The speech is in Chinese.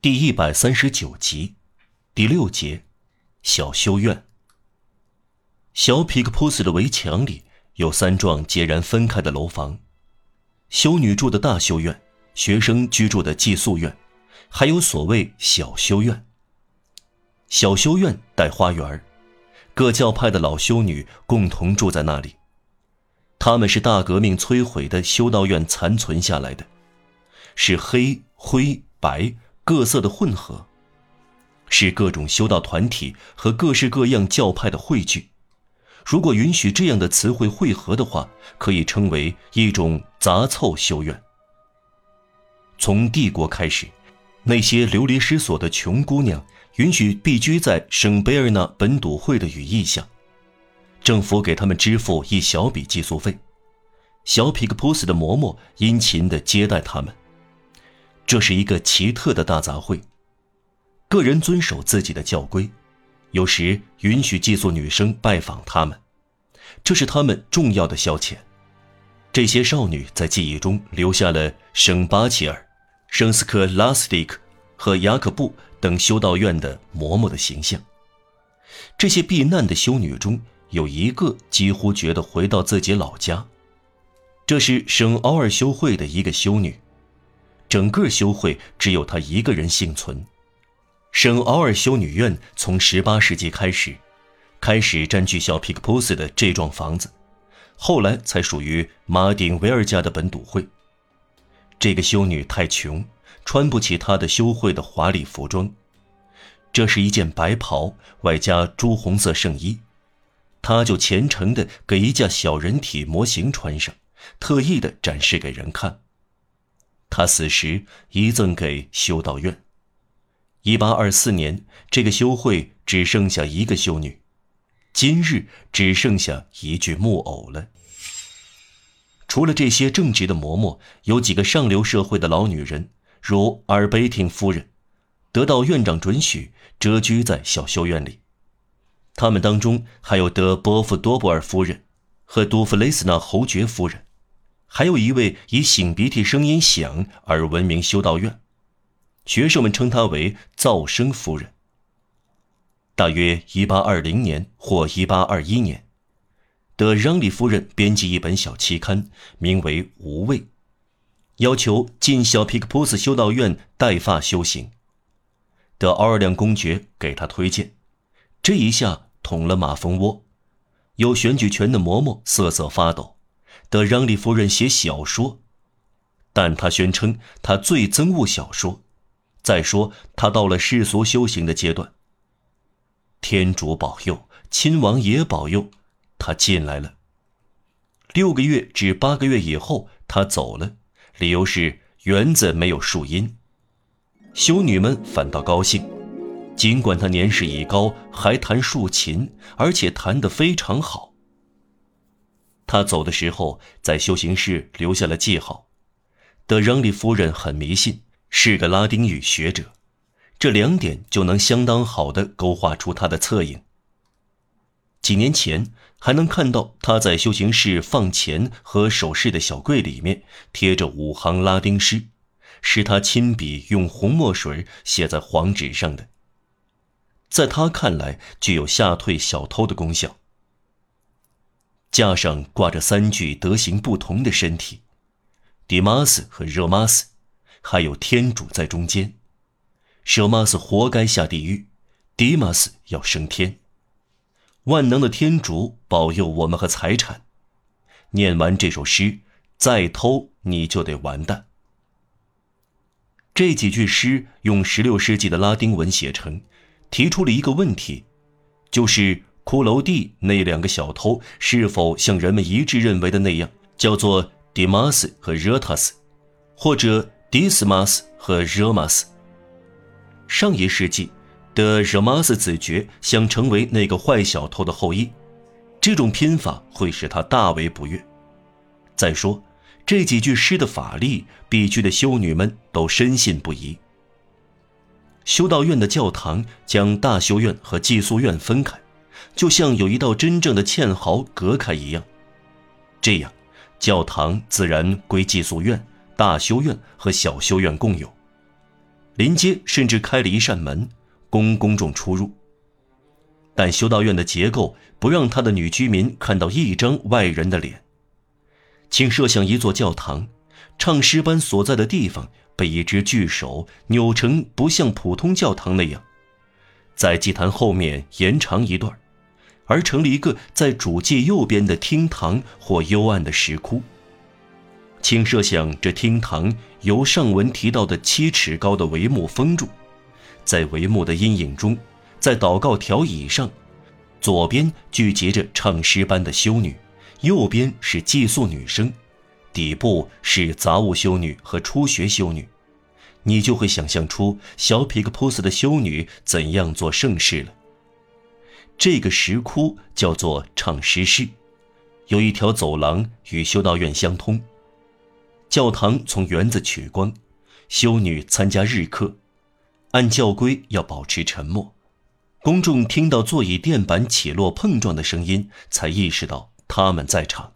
第一百三十九集，第六节，小修院。小皮克普斯的围墙里有三幢截然分开的楼房：修女住的大修院，学生居住的寄宿院，还有所谓小修院。小修院带花园，各教派的老修女共同住在那里。他们是大革命摧毁的修道院残存下来的。是黑、灰、白各色的混合，是各种修道团体和各式各样教派的汇聚。如果允许这样的词汇汇合的话，可以称为一种杂凑修院。从帝国开始，那些流离失所的穷姑娘允许避居在圣贝尔纳本笃会的羽翼下，政府给他们支付一小笔寄宿费，小皮克普斯的嬷嬷殷勤地接待他们。这是一个奇特的大杂烩。个人遵守自己的教规，有时允许寄宿女生拜访他们，这是他们重要的消遣。这些少女在记忆中留下了圣巴齐尔、圣斯科拉斯蒂克和雅可布等修道院的嬷嬷的形象。这些避难的修女中有一个几乎觉得回到自己老家，这是圣奥尔修会的一个修女。整个修会只有他一个人幸存。圣奥尔修女院从18世纪开始，开始占据小皮克普斯的这幢房子，后来才属于马丁维尔家的本笃会。这个修女太穷，穿不起她的修会的华丽服装，这是一件白袍外加朱红色圣衣，她就虔诚地给一架小人体模型穿上，特意的展示给人看。他死时遗赠给修道院。一八二四年，这个修会只剩下一个修女，今日只剩下一具木偶了。除了这些正直的嬷嬷，有几个上流社会的老女人，如阿尔贝汀夫人，得到院长准许，蛰居在小修院里。他们当中还有德波夫多布尔夫人和杜弗雷斯纳侯爵夫人。还有一位以擤鼻涕声音响而闻名修道院，学生们称她为噪声夫人。大约一八二零年或一八二一年，德让利夫人编辑一本小期刊，名为《无畏》，要求进小皮克普斯修道院带发修行。德奥尔良公爵给他推荐，这一下捅了马蜂窝，有选举权的嬷嬷瑟瑟发抖。德让利夫人写小说，但她宣称她最憎恶小说。再说，她到了世俗修行的阶段。天主保佑，亲王也保佑，她进来了。六个月至八个月以后，她走了，理由是园子没有树荫。修女们反倒高兴，尽管她年事已高，还弹竖琴，而且弹得非常好。他走的时候，在修行室留下了记号。德让利夫人很迷信，是个拉丁语学者，这两点就能相当好的勾画出他的侧影。几年前还能看到他在修行室放钱和首饰的小柜里面贴着五行拉丁诗，是他亲笔用红墨水写在黄纸上的，在他看来具有吓退小偷的功效。架上挂着三具德行不同的身体，迪马斯和热马斯，还有天主在中间。热马斯活该下地狱，迪马斯要升天。万能的天主保佑我们和财产。念完这首诗，再偷你就得完蛋。这几句诗用16世纪的拉丁文写成，提出了一个问题，就是。骷髅地那两个小偷是否像人们一致认为的那样，叫做迪马斯和热塔斯，或者迪斯马斯和热马斯？上一世纪的热马斯子爵想成为那个坏小偷的后裔，这种拼法会使他大为不悦。再说，这几句诗的法力，必居的修女们都深信不疑。修道院的教堂将大修院和寄宿院分开。就像有一道真正的堑壕隔开一样，这样，教堂自然归寄宿院、大修院和小修院共有。临街甚至开了一扇门，供公众出入。但修道院的结构不让他的女居民看到一张外人的脸。请设想一座教堂，唱诗班所在的地方被一只巨手扭成不像普通教堂那样，在祭坛后面延长一段，而成了一个在主祭右边的厅堂或幽暗的石窟。请设想这厅堂由上文提到的七尺高的帷幕封住，在帷幕的阴影中。在祷告条椅上，左边聚集着唱诗班的修女，右边是寄宿女生，底部是杂物修女和初学修女，你就会想象出小皮克普斯的修女怎样做盛事了。这个石窟叫做唱诗室，有一条走廊与修道院相通。教堂从园子取光，修女参加日课，按教规要保持沉默。公众听到座椅垫板起落碰撞的声音，才意识到他们在场。